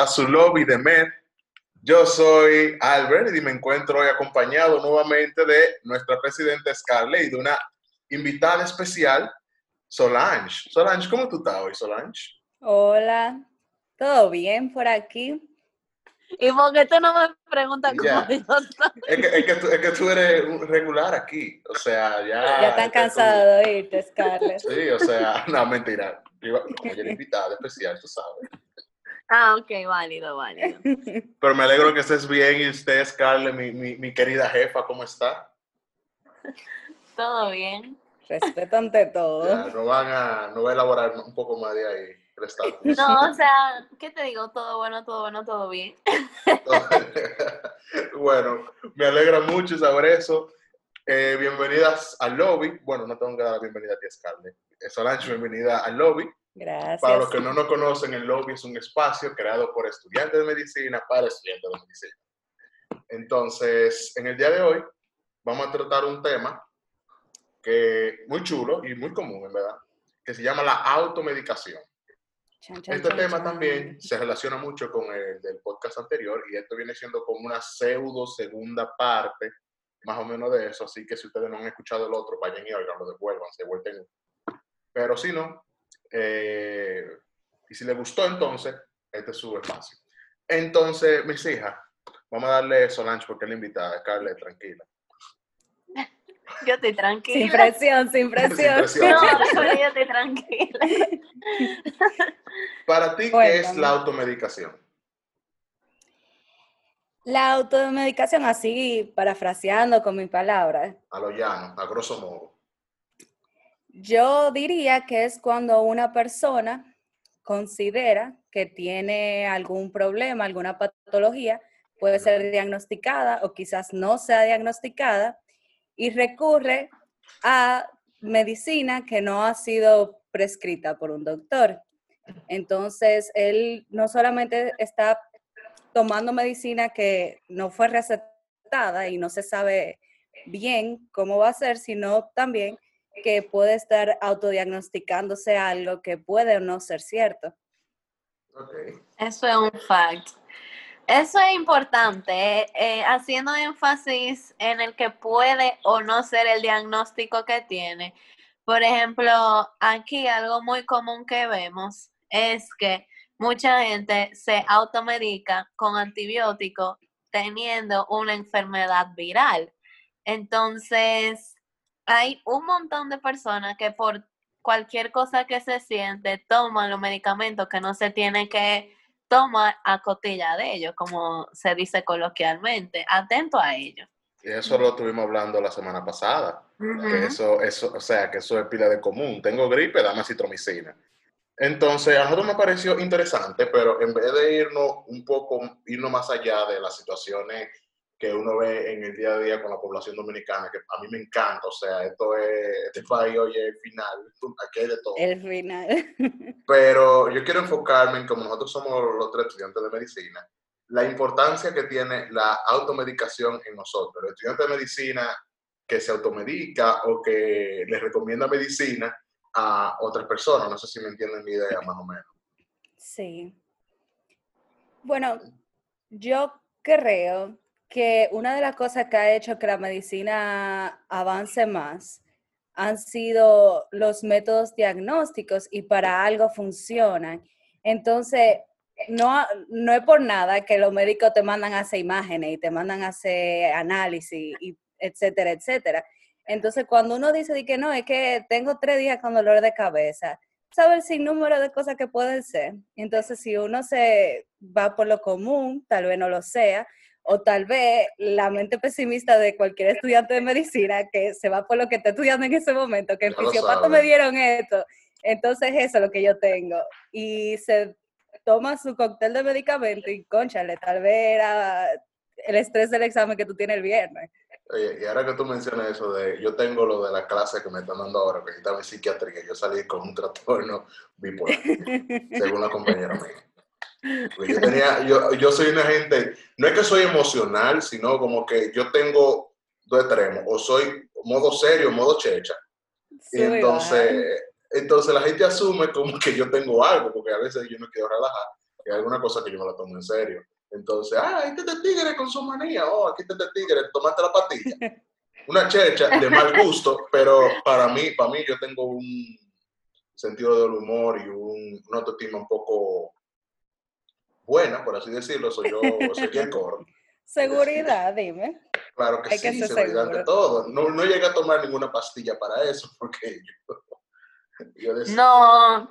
a su lobby de Med. Yo soy Albert y me encuentro hoy acompañado nuevamente de nuestra presidenta Scarlett y de una invitada especial, Solange. Solange, ¿cómo tú estás hoy, Solange? Hola, ¿todo bien por aquí? ¿Y por qué tú no me preguntas cómo Ya. yo estoy? Es que, es, que tú, es que tú eres un regular aquí, o sea, ya... ya están es que tú- cansados de oírte, Scarlett. Sí, o sea, no, mentira. Como yo era invitada especial, tú sabes. Ah, ok, válido, válido. Pero me alegro que estés bien y usted, Scarlett, mi, mi, mi querida jefa, ¿cómo está? ¿Todo bien? Respeto ante Ya, todo. no van a, no va a elaborar un poco más de ahí el. No, o sea, ¿qué te digo? Todo bueno, todo bueno, todo bien. bueno, me alegra mucho saber eso. Eh, bienvenidas al lobby. Bueno, no tengo que dar la bienvenida a ti, Scarlett. Eh, Solange, bienvenida al lobby. Gracias. Para los que no nos conocen, el lobby es un espacio creado por estudiantes de medicina para estudiantes de medicina. Entonces, en el día de hoy vamos a tratar un tema que muy chulo y muy común, en verdad, que se llama la automedicación. Chan, chan, Este chan, tema también se relaciona mucho con el del podcast anterior y esto viene siendo como una pseudo segunda parte, más o menos de eso. Así que si ustedes no han escuchado el otro, vayan y oigan, lo devuelvan, se vuelven. Pero si no, eh, y si les gustó entonces, este es su espacio. Entonces, mis hijas, vamos a darle Solange porque es la invitada, Scarlett, tranquila. Yo estoy Sin tranquila. presión, sin presión. presión. No, yo estoy tranquila. Para ti, ¿qué es la automedicación? La automedicación, así parafraseando con mis palabras, A lo llano, a grosso modo. Yo diría que es cuando una persona considera que tiene algún problema, alguna patología, puede ser diagnosticada o quizás no sea diagnosticada, y recurre a medicina que no ha sido prescrita por un doctor. Entonces, él no solamente está tomando medicina que no fue recetada y no se sabe bien cómo va a ser, sino también que puede estar autodiagnosticándose algo que puede o no ser cierto. Ok. Eso es un fact. Eso es importante, eh, eh, haciendo énfasis en el que puede o no ser el diagnóstico que tiene. Por ejemplo, aquí algo muy común que vemos es que mucha gente se automedica con antibióticos teniendo una enfermedad viral. Entonces, hay un montón de personas que por cualquier cosa que se siente toman los medicamentos que no se tiene que tomar a cotilla de ellos, como se dice coloquialmente. Atento a ello. Y eso lo estuvimos hablando la semana pasada. Eso, eso, o sea, que eso es pila de común. Tengo gripe, dame citromicina. Entonces, a nosotros me pareció interesante, pero en vez de irnos un poco, irnos más allá de las situaciones que uno ve en el día a día con la población dominicana, que a mí me encanta, o sea, esto es, este país, oye, el final, aquí hay de todo. El final. Pero yo quiero enfocarme en como nosotros somos los tres estudiantes de medicina, la importancia que tiene la automedicación en nosotros. El estudiante de medicina que se automedica o que le recomienda medicina a otras personas. No sé si me entienden mi idea más o menos. Sí. Bueno, yo creo que una de las cosas que ha hecho que la medicina avance más han sido los métodos diagnósticos y para algo funcionan. Entonces, no, no es por nada que los médicos te mandan a hacer imágenes y te mandan a hacer análisis, etcétera, etcétera. Entonces, cuando uno dice que no, es que tengo tres días con dolor de cabeza, sabe el sinnúmero de cosas que pueden ser. Entonces, si uno se va por lo común, tal vez no lo sea, o tal vez la mente pesimista de cualquier estudiante de medicina que se va por lo que está estudiando en ese momento, que lo fisiopato me dieron esto, entonces eso es lo que yo tengo. Y se toma su cóctel de medicamento y conchale, tal vez era el estrés del examen que tú tienes el viernes. Oye, y ahora que tú mencionas eso de, yo tengo lo de la clase que me están dando ahora, que estaba en psiquiatría, yo salí con un trastorno bipolar, según la compañera mía. Porque Yo, tenía, yo, yo soy una gente, no es que soy emocional, sino como que yo tengo dos extremos, o soy modo serio, modo checha. Y Sube y entonces, Entonces la gente asume como que yo tengo algo, porque a veces yo no quiero relajar, que hay alguna cosa que yo me la tomo en serio. Entonces, ah, este es tigre con su manía, oh, aquí está este tigre, tomaste la pastilla. Una checha de mal gusto, pero para mí, para mí yo tengo un sentido del humor y un, una autoestima un poco buena, por así decirlo, soy yo, soy el coro. Seguridad, dime. Claro que sí, seguridad de todo. No, no llegué a tomar ninguna pastilla para eso, porque yo, no,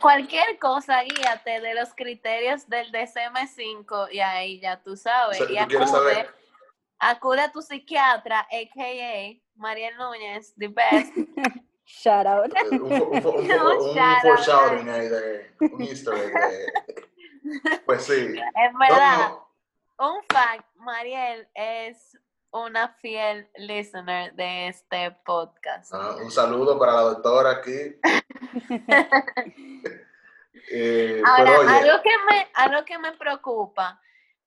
cualquier cosa, guíate de los criterios del DCM5 y ahí ya tú sabes. y acude, acude a tu psiquiatra, a.k.a. Mariel Núñez, the best. Shout out. Un, un, un, un foreshadowing ahí de un easter egg Pues sí. Es verdad. Un fact, Mariel es una fiel listener de este podcast. Ah, un saludo para la doctora aquí. Eh, Ahora, algo, que me, algo que me preocupa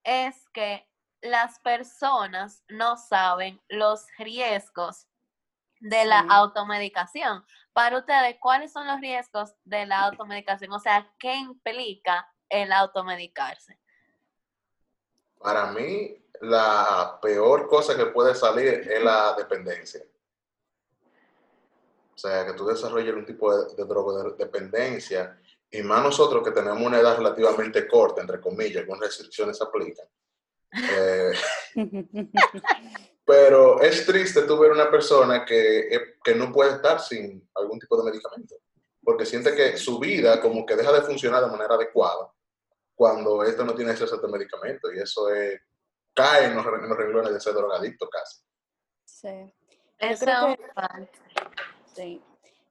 es que las personas no saben los riesgos de la automedicación. Para ustedes, ¿cuáles son los riesgos de la automedicación? O sea, ¿qué implica el automedicarse? Para mí, la peor cosa que puede salir es la dependencia. O sea, que tú desarrolles un tipo de, de drogodependencia, y más nosotros que tenemos una edad relativamente corta, entre comillas, con restricciones aplican. Eh, pero es triste tú ver una persona que, eh, que no puede estar sin algún tipo de medicamento, porque siente que su vida como que deja de funcionar de manera adecuada cuando esto no tiene acceso a este medicamento, y eso es cae en los, renglones de ser drogadicto casi. Sí. Yo creo, que, sí.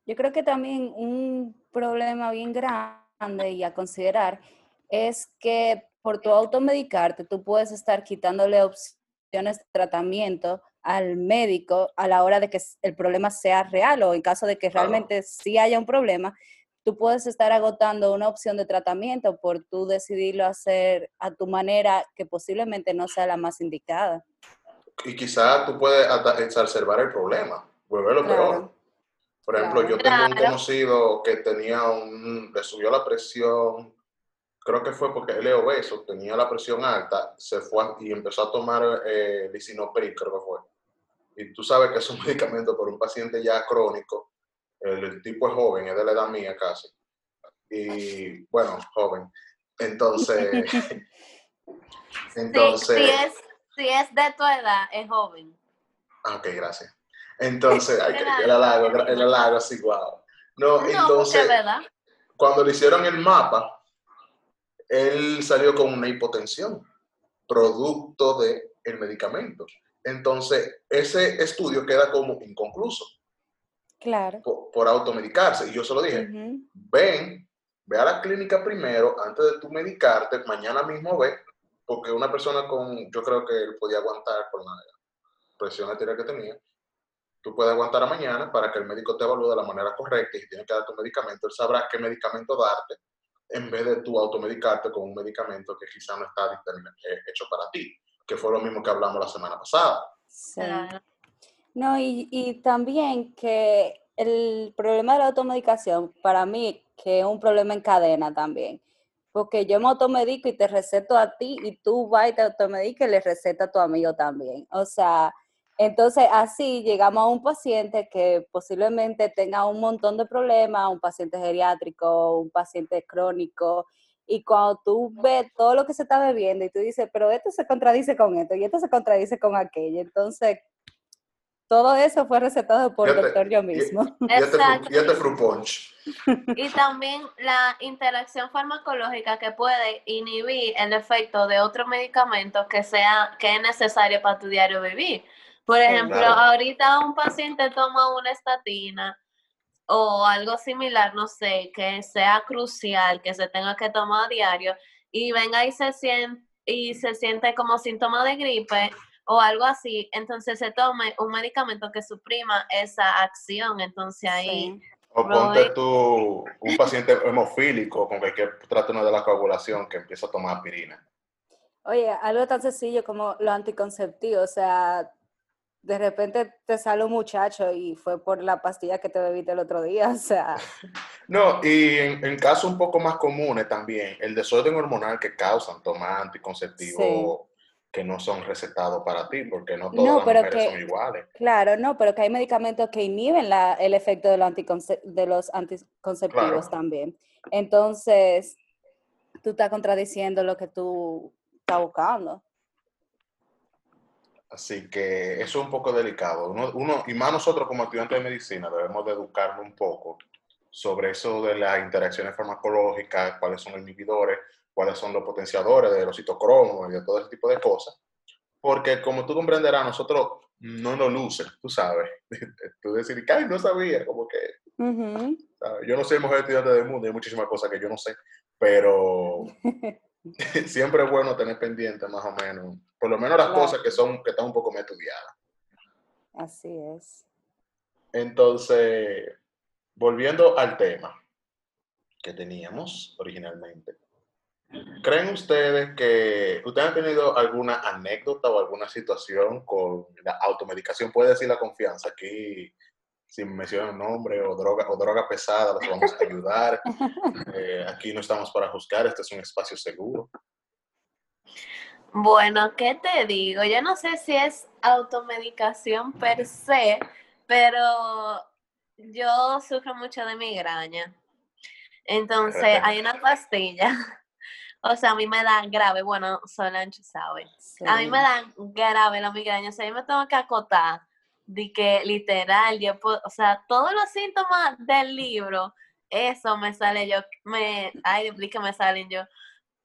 Yo creo que también un problema bien grande y a considerar es que por tu automedicarte tú puedes estar quitándole opciones de tratamiento al médico a la hora de que el problema sea real o en caso de que realmente sí haya un problema, tú puedes estar agotando una opción de tratamiento por tú decidirlo hacer a tu manera que posiblemente no sea la más indicada. Y quizás tú puedes exacerbar el problema, volverlo peor. Por ejemplo, yo tengo un conocido que tenía un, le subió la presión, creo que fue porque él es obeso, tenía la presión alta, se fue y empezó a tomar eh, lisinoprid, creo que fue. Y tú sabes que es un medicamento por un paciente ya crónico, el, tipo es joven, es de la edad mía casi. Y bueno, joven. Entonces, entonces... Si, es, si es de tu edad, es joven. Ah, ok, gracias. Entonces, el halago, el halago así, wow. No, entonces, cuando le hicieron el mapa, él salió con una hipotensión, producto del el medicamento. Entonces, ese estudio queda como inconcluso. Claro. Por, automedicarse. Y yo se lo dije, ven, ve a la clínica primero antes de tu medicarte, mañana mismo ve, porque una persona con, yo creo que él podía aguantar por la presión arterial que tenía, tú puedes aguantar a mañana para que el médico te evalúe de la manera correcta y si tiene que dar tu medicamento, él sabrá qué medicamento darte en vez de tú automedicarte con un medicamento que quizá no está eh, hecho para ti, que fue lo mismo que hablamos la semana pasada. Sí. No, y, y también que el problema de la automedicación, para mí, que es un problema en cadena también. Porque yo me automedico y te receto a ti y tú vas y te automedicas y le receta a tu amigo también. O sea, entonces así llegamos a un paciente que posiblemente tenga un montón de problemas, un paciente geriátrico, un paciente crónico, y cuando tú ves todo lo que se está bebiendo y tú dices, pero esto se contradice con esto y esto se contradice con aquello, entonces todo eso fue recetado por el doctor yo mismo. Exacto. Y fruit punch. Y también la interacción farmacológica que puede inhibir el efecto de otro medicamento que sea que es necesario para tu diario vivir. Por ejemplo, ahorita un paciente toma una estatina o algo similar, no sé, que sea crucial, que se tenga que tomar a diario y venga y se siente y se siente como síntoma de gripe, o algo así, entonces se tome un medicamento que suprima esa acción. Entonces ahí... O ponte tú un paciente hemofílico con cualquier trastorno de la coagulación que empieza a tomar aspirina. Oye, algo tan sencillo como lo anticonceptivo, o sea, de repente te sale un muchacho y fue por la pastilla que te bebiste el otro día, o sea. No, y en, casos un poco más comunes también, el desorden hormonal que causan tomar anticonceptivos que no son recetados para ti, porque no todas las mujeres son iguales. Claro, no, pero que hay medicamentos que inhiben la, el efecto de los, de los anticonceptivos también. Entonces, tú estás contradiciendo lo que tú estás buscando. Así que eso es un poco delicado. Uno, y más nosotros como estudiantes de medicina debemos de educarnos un poco sobre eso de las interacciones farmacológicas, cuáles son los inhibidores, cuáles son los potenciadores de los citocromos y de todo ese tipo de cosas. Porque como tú comprenderás, nosotros no nos luce, tú sabes. tú decir, ay, no sabía, como que... Yo no soy el mejor estudiante del mundo, hay muchísimas cosas que yo no sé, pero siempre es bueno tener pendiente más o menos, por lo menos las cosas que son que están un poco más estudiadas. Así es. Entonces, volviendo al tema que teníamos originalmente, ¿creen ustedes que ustedes han tenido alguna anécdota o alguna situación con la automedicación? Puede decir la confianza aquí si mencionan nombre o droga, o droga pesada, los vamos a ayudar. Eh, aquí no estamos para juzgar, este es un espacio seguro. Bueno, ¿qué te digo? Yo no sé si es automedicación per se, pero yo sufro mucho de migraña. Entonces, hay una pastilla. O sea, a mí me dan grave, bueno, Solange sabe. A mí me dan grave la migraña, o sea, yo me tengo que acotar de que literal, yo o sea, todos los síntomas del libro, eso me sale yo, me, ay, que me salen yo,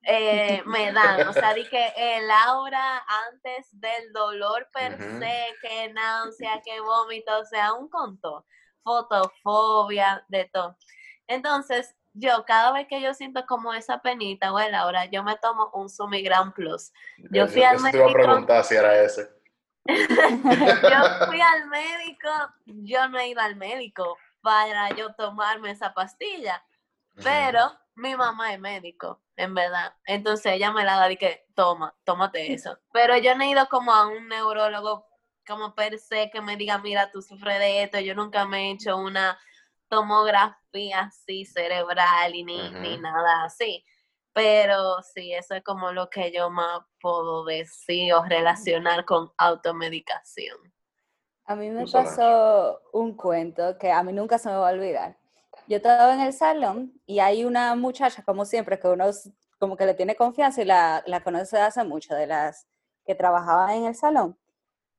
eh, me dan, o sea, di que el aura antes del dolor per se, que náusea, que vómito, o sea, un conto, fotofobia, de todo. Entonces, yo cada vez que yo siento como esa penita o el aura, yo me tomo un Sumigran Plus. Yo fui al. Te iba a preguntar si era ese. Yo fui al médico, yo no he ido al médico para yo tomarme esa pastilla, pero mi mamá es médico, en verdad. Entonces ella me la da y que toma, tómate eso. Pero yo no he ido como a un neurólogo como per se que me diga, mira, tú sufres de esto. Yo nunca me he hecho una tomografía así cerebral y ni, ni nada así. Pero sí, eso es como lo que yo más puedo decir o relacionar con automedicación. A mí me pasó un cuento que a mí nunca se me va a olvidar. Yo estaba en el salón y hay una muchacha, como siempre, que uno como que le tiene confianza y la, la conoce hace mucho, de las que trabajaban en el salón.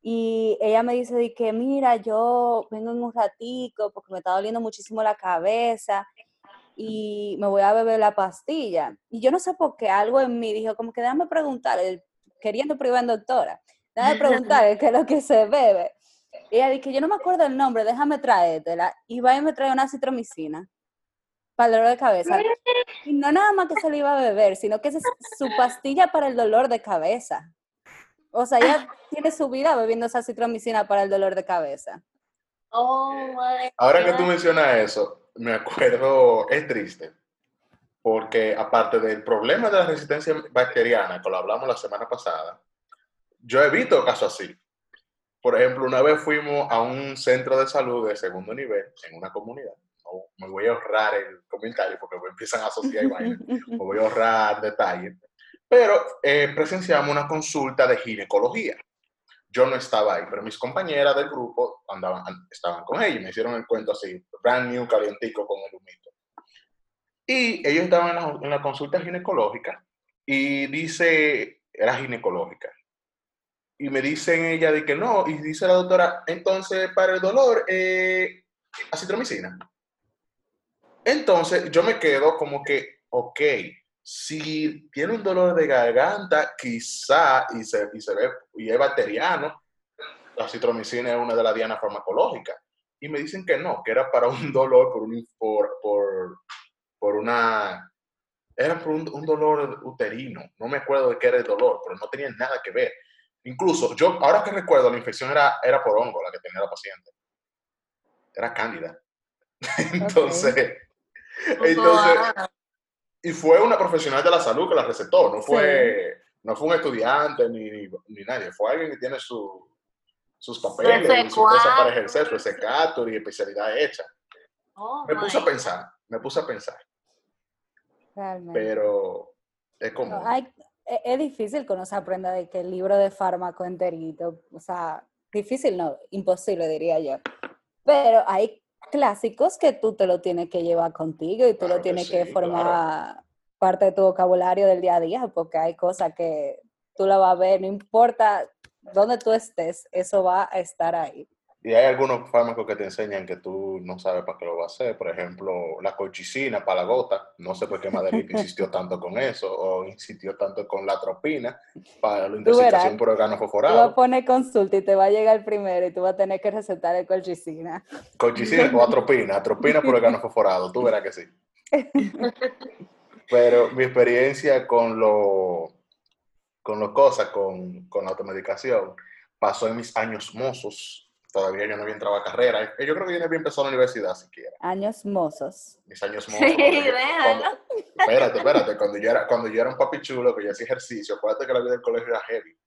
Y ella me dice de que, mira, yo vengo en un ratico porque me está doliendo muchísimo la cabeza y me voy a beber la pastilla. Y yo no sé por qué algo en mí dijo, como que déjame preguntar, queriendo privar doctora, déjame preguntar qué es lo que se bebe. Y ella dice, yo no me acuerdo el nombre, déjame traértela. Y va y me trae una citromicina para el dolor de cabeza. Y no nada más que se le iba a beber, sino que es su pastilla para el dolor de cabeza. O sea, ella tiene su vida bebiendo esa citromicina para el dolor de cabeza. Oh, Ahora que tú mencionas eso, me acuerdo, es triste, porque aparte del problema de la resistencia bacteriana, que lo hablamos la semana pasada, yo he visto casos así. Por ejemplo, una vez fuimos a un centro de salud de segundo nivel en una comunidad. me voy a ahorrar el comentario porque me empiezan a asociar y me voy a ahorrar detalles. Pero eh, presenciamos una consulta de ginecología yo no estaba ahí, pero mis compañeras del grupo andaban, estaban con ella y me hicieron el cuento así, brand new, calientico con el humito. Y ellos estaban en la, consulta ginecológica y dice, era ginecológica. Y me dicen ella de que no, y dice la doctora, entonces para el dolor, eh, acitromicina. Entonces yo me quedo como que, ok, si tiene un dolor de garganta, quizá, y se, y se ve, y es bacteriano, la citromicina es una de las dianas farmacológicas. Y me dicen que no, que era para un dolor, por, un, por, por, por una, era por un, dolor uterino. No me acuerdo de qué era el dolor, pero no tenía nada que ver. Incluso, yo, ahora que recuerdo, la infección era, era por hongo la que tenía la paciente. Era cándida. entonces, entonces, y fue una profesional de la salud que la recetó, no fue, no fue un estudiante ni, ni, nadie, fue alguien que tiene su, sus papeles, Su y su cosa S4. para ejercer su S4 y especialidad hecha. Oh Me puse a pensar, me puse a pensar, Realmente. pero es. No, hay- e- es difícil que uno se aprenda de que el libro de fármaco enterito, o sea, difícil no, imposible diría yo. Pero hay clásicos que tú te lo tienes que llevar contigo y tú Claro lo que tienes que sí, formar parte de tu vocabulario del día a día, porque hay cosas que tú la vas a ver, no importa dónde tú estés, eso va a estar ahí. Y hay algunos fármacos que te enseñan que tú no sabes para qué lo va a hacer. Por ejemplo, la colchicina para la gota. No sé por qué Madelita insistió tanto con eso o insistió tanto con la atropina para la intoxicación por organo Tú vas a poner consulta y te va a llegar primero y tú vas a tener que recetar el colchicina. Colchicina o atropina. Atropina por organo fosforado. Tú verás que sí. Pero mi experiencia con lo con las cosas, con, con la automedicación, pasó en mis años mozos. Todavía yo no había entrado a carrera. Yo creo que yo no había empezado la universidad siquiera. Años mozos. mis años mozos. Sí, cuando- espérate, espérate. Cuando yo, era, cuando yo era un papi chulo, que yo hacía ejercicio, acuérdate que la vida del colegio era heavy.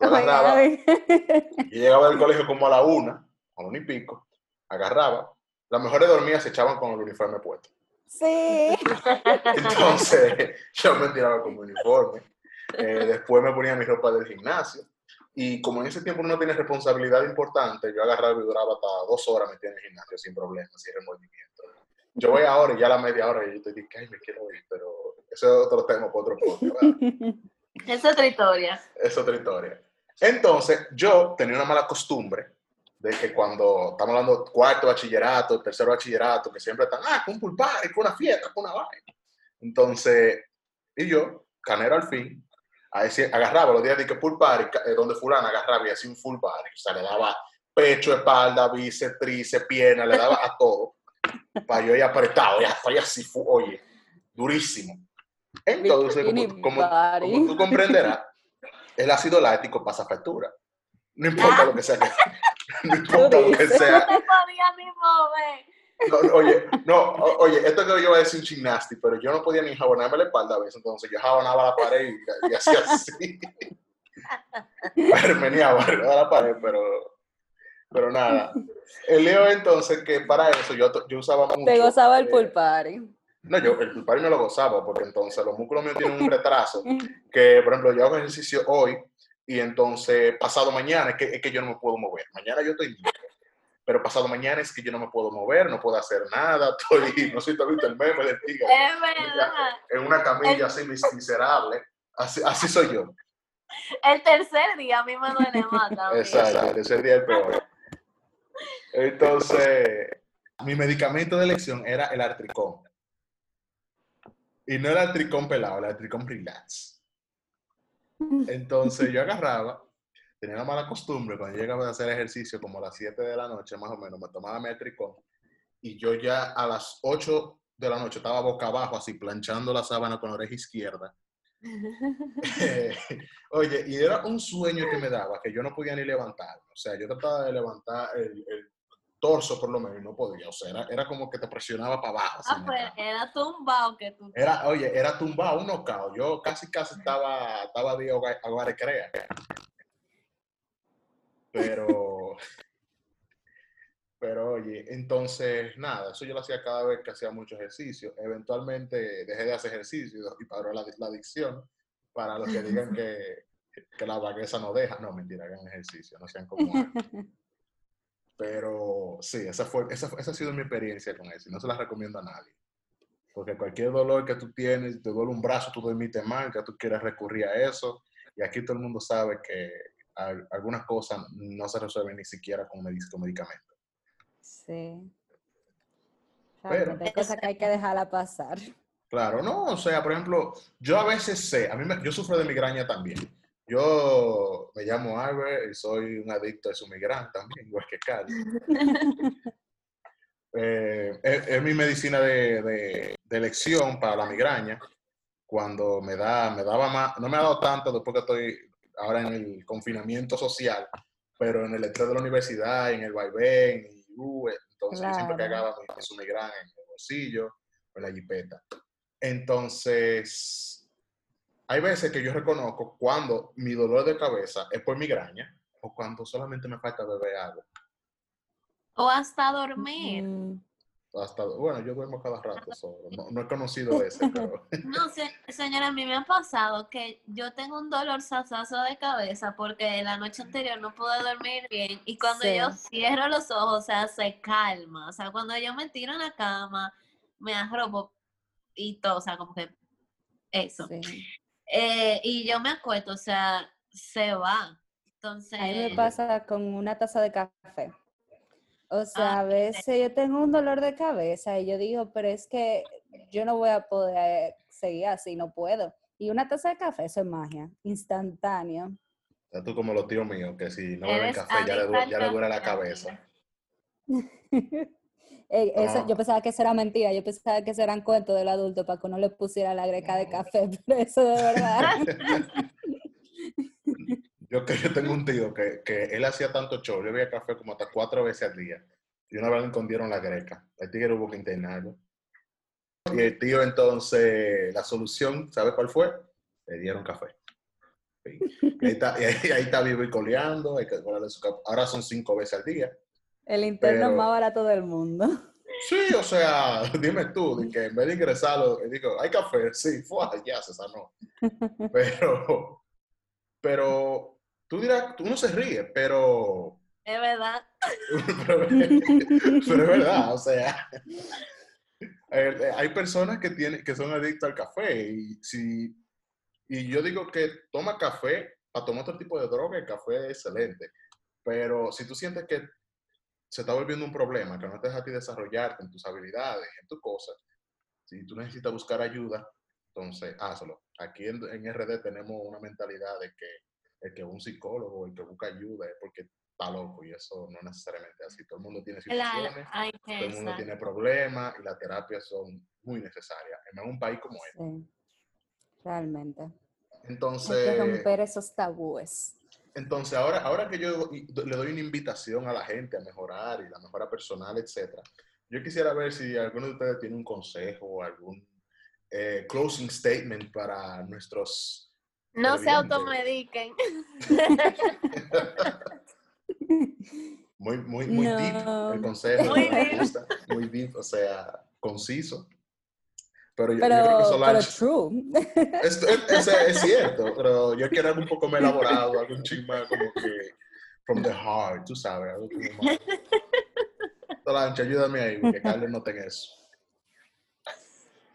Yo agarraba, Ay, yo llegaba del colegio como a la una, a la una y pico, agarraba. Las mejores dormidas se echaban con el uniforme puesto. Sí. Entonces, yo me tiraba con mi uniforme. Eh, después me ponía mi ropa del gimnasio. Y como en ese tiempo uno no tiene responsabilidad importante, yo agarraba y duraba hasta dos horas metido en el gimnasio sin problemas, sin remordimiento. Yo voy ahora y ya a la media hora y yo te digo, ay, me quiero ir, pero eso es otro tema para otro podcast. Es otra historia. Es otra historia. Entonces, yo tenía una mala costumbre de que cuando estamos hablando cuarto bachillerato, tercero bachillerato, que siempre están, ah, con un pool party, con una fiesta, con una vaina. Entonces, y yo, canero al fin, ahí sí, agarraba los días de que pool party, eh, donde fulana agarraba y hacía un full party, o sea, le daba pecho, espalda, bíceps, tríceps, pierna, le daba a todo, para yo ir apretado, ya estoy así, fu- oye, durísimo. Entonces, como, como- como tú comprenderás, el ácido láctico pasa factura. No importa lo que sea no importa lo que sea. No te podía ni mover. No, no, oye, no, oye, esto que yo voy a decir un gimnasti, pero yo no podía ni jabonarme la espalda a veces, entonces yo jabonaba la pared y, y hacía así. Permeneaba la pared, pero, pero nada. El lío entonces que para eso yo, yo usaba mucho. Te gozaba el eh, pool party. No, yo el pulpari me lo gozaba porque entonces los músculos míos tienen un retraso que, por ejemplo, yo hago ejercicio hoy y entonces pasado mañana es que, es que yo no me puedo mover. Mañana yo estoy libre, pero pasado mañana es que yo no me puedo mover, no puedo hacer nada, estoy, no sé si tú has visto el meme del tigre, Es en una camilla así mis- miserable. Así, así soy yo. El tercer día a mí me duele más también. Exacto, ese día el peor. Entonces, mi medicamento de elección era el artricón. Y no el artricón pelado, el artricón relax. Entonces yo agarraba, tenía la mala costumbre, cuando llegaba a hacer ejercicio como a las 7 de la noche más o menos, me tomaba mi artricón y yo ya a las 8 de la noche estaba boca abajo así planchando la sábana con la oreja izquierda. Oye, y era un sueño que me daba que yo no podía ni levantar. O sea, yo trataba de levantar el, el torso por lo menos y no podía. O sea, era, era como que te presionaba para abajo. Ah, pues era tumbado que tú. Era, oye, era tumbado, un knockout. Yo casi, casi estaba, estaba de crea. Pero, pero oye, entonces, nada, eso yo lo hacía cada vez que hacía mucho ejercicio. Eventualmente dejé de hacer ejercicio y paró la, la adicción. Para los que digan que, que la vagueza no deja. No, mentira, hagan ejercicio, no sean como... Pero sí, esa, fue, esa, esa ha sido mi experiencia con eso y no se la recomiendo a nadie. Porque cualquier dolor que tú tienes, te duele un brazo, tú dormiste mal, que tú quieres recurrir a eso. Y aquí todo el mundo sabe que algunas cosas no se resuelven ni siquiera con, medic- con medicamentos. Sí. Pero- hay cosas que hay que dejarla pasar. Claro, no, o sea, por ejemplo, yo a veces sé, a mí me- yo sufro de migraña también. Yo me llamo Albert y soy un adicto a su migraña también, igual que Carlos. Eh, es, es mi medicina de, de- de elección para la migraña. Cuando me da, me daba más, no me ha dado tanto después que estoy ahora en el confinamiento social, pero en el estrés de la universidad, en el vaivén, y, uh, entonces yo siempre cargaba mi, su migraña en el bolsillo o en la jipeta. Entonces, hay veces que yo reconozco cuando mi dolor de cabeza es por migraña o o cuando solamente me falta beber algo. O hasta dormir. Mm, Hasta, bueno, yo duermo cada rato solo. No, no he conocido ese, pero No sé, señora, a mí me ha pasado que yo tengo un dolor sasazo de cabeza porque la noche anterior no pude dormir bien y cuando Sí. yo cierro los ojos, o sea, se calma. O sea, cuando yo me tiro en la cama, me arropo y todo, o sea, como que eso. sí. Eh, y yo me acuesto, o sea, se va. Entonces, A mí me pasa con una taza de café. O sea, Ah, a veces yo tengo un dolor de cabeza y yo digo, pero es que yo no voy a poder seguir así, no puedo. Y una taza de café, eso es magia, instantáneo. ya tú como los tíos míos, que si no beben café ya le, ya le duele la cabeza. Eso, yo pensaba que eso era mentira, yo pensaba que eso eran cuentos del adulto para que uno le pusiera la greca de café, pero eso de verdad. Yo que yo tengo un tío que, que él hacía tanto show, yo bebía café como hasta cuatro veces al día. Y una vez le escondieron la greca. El tigre hubo que internarlo. Y el tío entonces, la solución, ¿sabe cuál fue? Le dieron café. Sí. Y ahí está, y ahí, ahí está vivo y coleando. hay que su cap- Ahora son cinco veces al día. El interno Pero- más barato del mundo. Sí, o sea, dime tú, que en vez de ingresarlo, digo, hay café, sí, fue, ya se sanó. Pero, pero, tú dirás, tú no se ríe, pero, es verdad. pero, pero es verdad, o sea, hay personas que tienen, que son adictas al café y si, y yo digo que toma café, para tomar otro tipo de droga, el café es excelente, pero si tú sientes que se está volviendo un problema, que no te deja a ti desarrollarte en tus habilidades, en tus cosas, si tú necesitas buscar ayuda, entonces hazlo. Aquí en, en RD tenemos una mentalidad de que el que un psicólogo, el que busca ayuda es porque está loco y eso no es necesariamente así. Todo el mundo tiene situaciones, todo el mundo tiene problemas y las terapias son muy necesarias. En un país como este. Sí, realmente. Hay que Entonces, romper esos tabúes. entonces ahora, ahora que yo le doy una invitación a la gente a mejorar y la mejora personal, etcétera, yo quisiera ver si alguno de ustedes tiene un consejo o algún eh, closing statement para nuestros No se automediquen. Muy, muy, muy deep No. el consejo, Muy me deep. gusta, muy deep, o sea, conciso. Pero yo, yo Pero, creo que pero Solange, true. es, es- es- es cierto, pero yo quiero algo un poco más elaborado, algo un chisme como que from the heart, tú sabes, algo como más. Solange, ayúdame ahí, porque Carlos no tenga eso.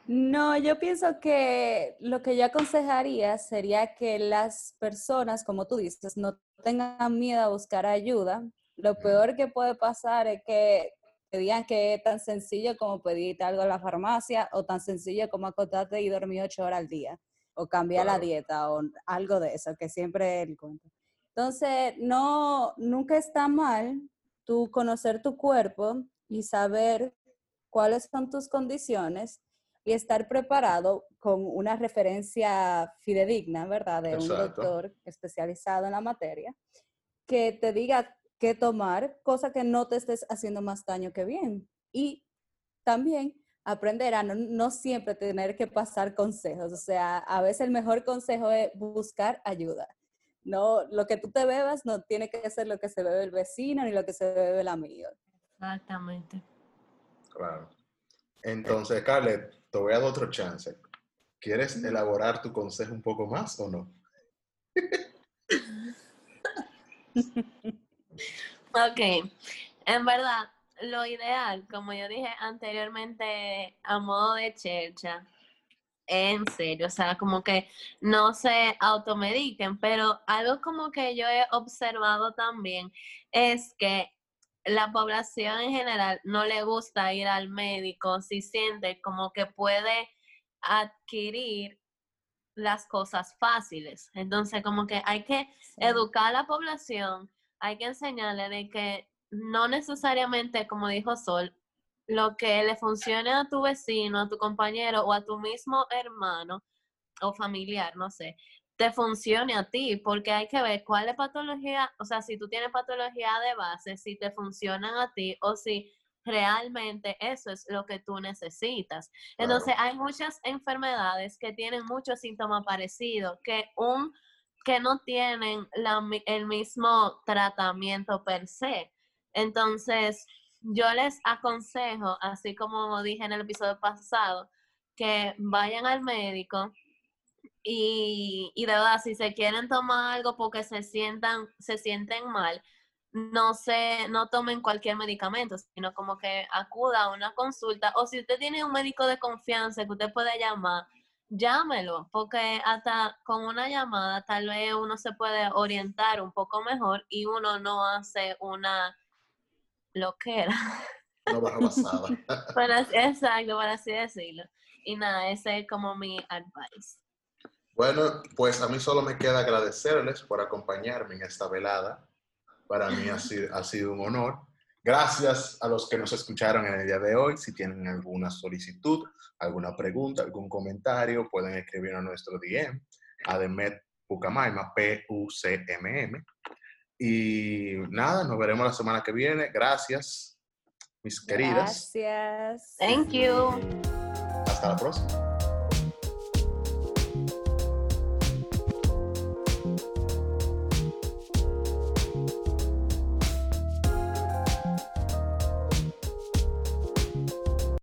No, yo pienso que lo que yo aconsejaría sería que las personas, como tú dices, no tengan miedo a buscar ayuda. Lo peor que puede pasar es que te digan que es tan sencillo como pedirte algo en la farmacia o tan sencillo como acostarte y dormir ocho horas al día o cambiar la dieta o algo de eso, que siempre es el cuento. Entonces, no, nunca está mal tú conocer tu cuerpo y saber cuáles son tus condiciones y estar preparado con una referencia fidedigna, ¿verdad? De un Exacto. doctor especializado en la materia, que te diga qué tomar, cosa que no te estés haciendo más daño que bien. Y también aprender a no, no siempre tener que pasar consejos. O sea, a veces el mejor consejo es buscar ayuda. No, lo que tú te bebas no tiene que ser lo que se bebe el vecino ni lo que se bebe el amigo. Exactamente. Claro. Entonces, Carlet, te voy a dar otro chance. ¿Quieres elaborar tu consejo un poco más o no? Ok, en verdad, lo ideal, como yo dije anteriormente, a modo de chercha, en serio, o sea, como que no se automediquen, pero algo como que yo he observado también es que la población en general no le gusta ir al médico si siente como que puede adquirir las cosas fáciles. Entonces, como que hay que educar a la población, hay que enseñarle de que no necesariamente, como dijo Sol, lo que le funcione a tu vecino, a tu compañero o a tu mismo hermano o familiar, no sé, te funcione a ti, porque hay que ver cuál es patología, o sea, si tú tienes patología de base, si te funcionan a ti o si realmente eso es lo que tú necesitas. Entonces, hay muchas enfermedades que tienen muchos síntomas parecidos, que un que no tienen la el mismo tratamiento per se. Entonces, yo les aconsejo, así como dije en el episodio pasado, que vayan al médico y, y de verdad, si se quieren tomar algo porque se sientan, se sienten mal, no se, no tomen cualquier medicamento, sino como que acuda a una consulta. O si usted tiene un médico de confianza que usted puede llamar, llámelo, porque hasta con una llamada tal vez uno se puede orientar un poco mejor y uno no hace una loquera. No barra basada. Para, exacto, para así decirlo. Y nada, ese es como mi advice. Bueno, pues a mí solo me queda agradecerles por acompañarme en esta velada. Para mí ha sido, ha sido un honor. Gracias a los que nos escucharon en el día de hoy. Si tienen alguna solicitud, alguna pregunta, algún comentario, pueden escribir a nuestro DM, a Demet Pucamaima, P-U-C-M-M. Y nada, nos veremos la semana que viene. Gracias, mis queridas. Gracias. Thank you. Hasta la próxima.